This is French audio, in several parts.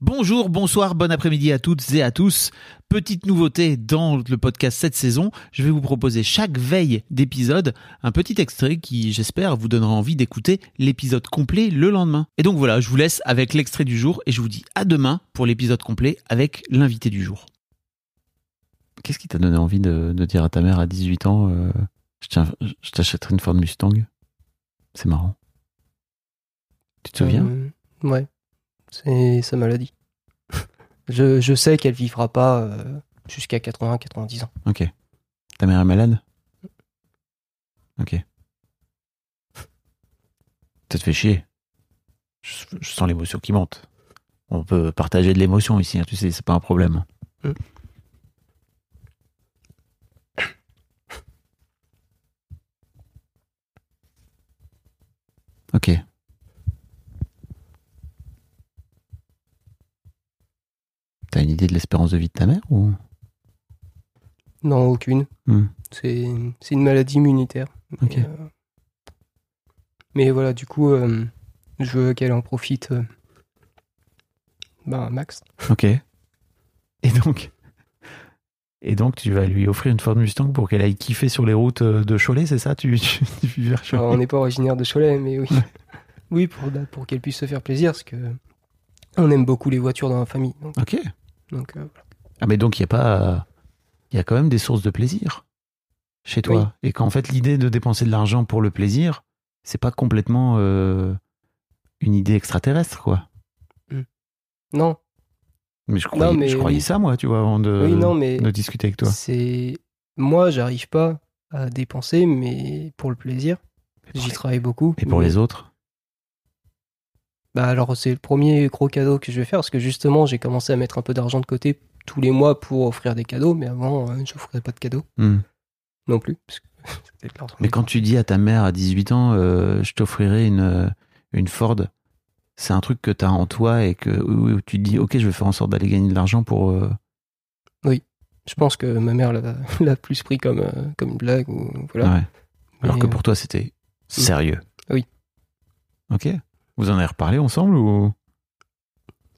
Bonjour, bonsoir, bon après-midi à toutes et à tous. Petite nouveauté dans le podcast cette saison, je vais vous proposer chaque veille d'épisode un petit extrait qui, j'espère, vous donnera envie d'écouter l'épisode complet le lendemain. Et donc voilà, je vous laisse avec l'extrait du jour et je vous dis à demain pour l'épisode complet avec l'invité du jour. Qu'est-ce qui t'a donné envie de, de dire à ta mère à 18 ans euh, je t'achèterai une Ford Mustang C'est marrant. Tu te souviens? Euh, Ouais, c'est sa maladie. je, je sais qu'elle vivra pas euh, jusqu'à 80-90 ans. Ok. Ta mère est malade? Ok. Ça te fait chier. Je, je sens l'émotion qui monte. On peut partager de l'émotion ici, hein, tu sais, c'est pas un problème. Mm. Ok. T'as une idée de l'espérance de vie de ta mère ou? Non, aucune. Hmm. C'est c'est une maladie immunitaire. Mais, euh, mais voilà, du coup, euh, je veux qu'elle en profite. euh, ben, max. Ok. Et donc Et donc tu vas lui offrir une Ford Mustang pour qu'elle aille kiffer sur les routes de Cholet, c'est ça? Tu, tu, tu vis vers Cholet Alors, on n'est pas originaire de Cholet, mais oui. oui, pour, pour qu'elle puisse se faire plaisir, parce que on aime beaucoup les voitures dans la famille. Donc, Ok. Donc, euh, voilà. Ah mais donc il y a pas il y a quand même des sources de plaisir chez toi et qu'en fait l'idée de dépenser de l'argent pour le plaisir, c'est pas complètement euh, une idée extraterrestre quoi. Non, Mais je croyais, mais je croyais ça moi, tu vois, avant de, oui, non, mais de discuter avec toi. c'est moi, j'arrive pas à dépenser, mais pour le plaisir, j'y les- travaille beaucoup. Et pour mais- les autres Bah alors c'est le premier gros cadeau que je vais faire parce que justement j'ai commencé à mettre un peu d'argent de côté tous les mois pour offrir des cadeaux, mais avant euh, je n'offrais pas de cadeaux Hmm. non plus. parce que. Mais quand tu dis à ta mère à 18 ans, euh, je t'offrirai une, euh, une Ford, c'est un truc que tu as en toi et que où, tu te dis, ok, je vais faire en sorte d'aller gagner de l'argent pour. euh, je pense que ma mère l'a plus pris comme comme une blague ou voilà. ouais. Alors Mais, que pour toi, c'était sérieux. Oui. Ok. Vous en avez reparlé ensemble ou?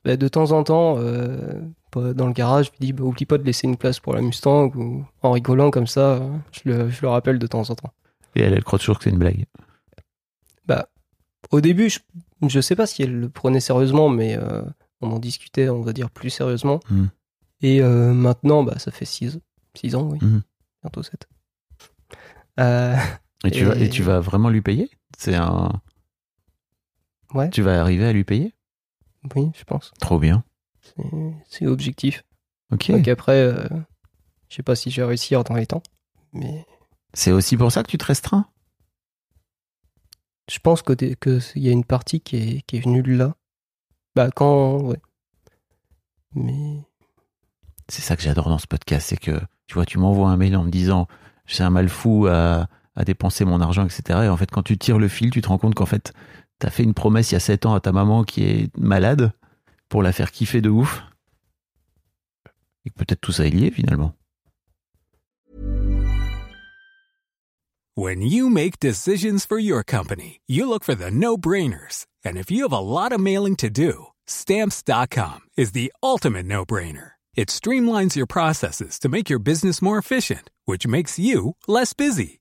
Bah, de temps en temps euh, dans le garage, je lui dis bah, oublie pas de laisser une place pour la Mustang ou en rigolant comme ça, euh, je le, je le rappelle de temps en temps. Et elle, elle croit toujours que c'est une blague? Au début, je, je sais pas si elle le prenait sérieusement, mais euh, on en discutait, on va dire, plus sérieusement. Mhm. Et euh, maintenant, bah, ça fait 6 six ans, oui. Mhm. Bientôt 7. Euh, Et tu, Et- Vas, et tu vas vraiment lui payer? C'est un. Ouais, Tu vas arriver à lui payer? Oui, je pense. Trop bien. C'est- l'objectif. Ok. Donc après, euh, je sais pas si je vais réussir dans les temps, mais C'est aussi pour ça que tu te restreins? Je pense que dé- que y a une partie qui est, qui est venue de là. Bah quand, ouais. Mais C'est ça que j'adore dans ce podcast, c'est que tu vois, tu m'envoies un mail en me disant j'ai un mal fou à, à dépenser mon argent, etc. Et en fait, quand tu tires le fil, tu te rends compte qu'en fait, t'as fait une promesse il y a 7 ans à ta maman qui est malade pour la faire kiffer de ouf. Et peut-être tout ça est lié finalement. When you make decisions for your company, you look for the no brainers. And if you have a lot of mailing to do, stamps.com is the ultimate no brainer. It streamlines your processes to make your business more efficient, which makes you less busy.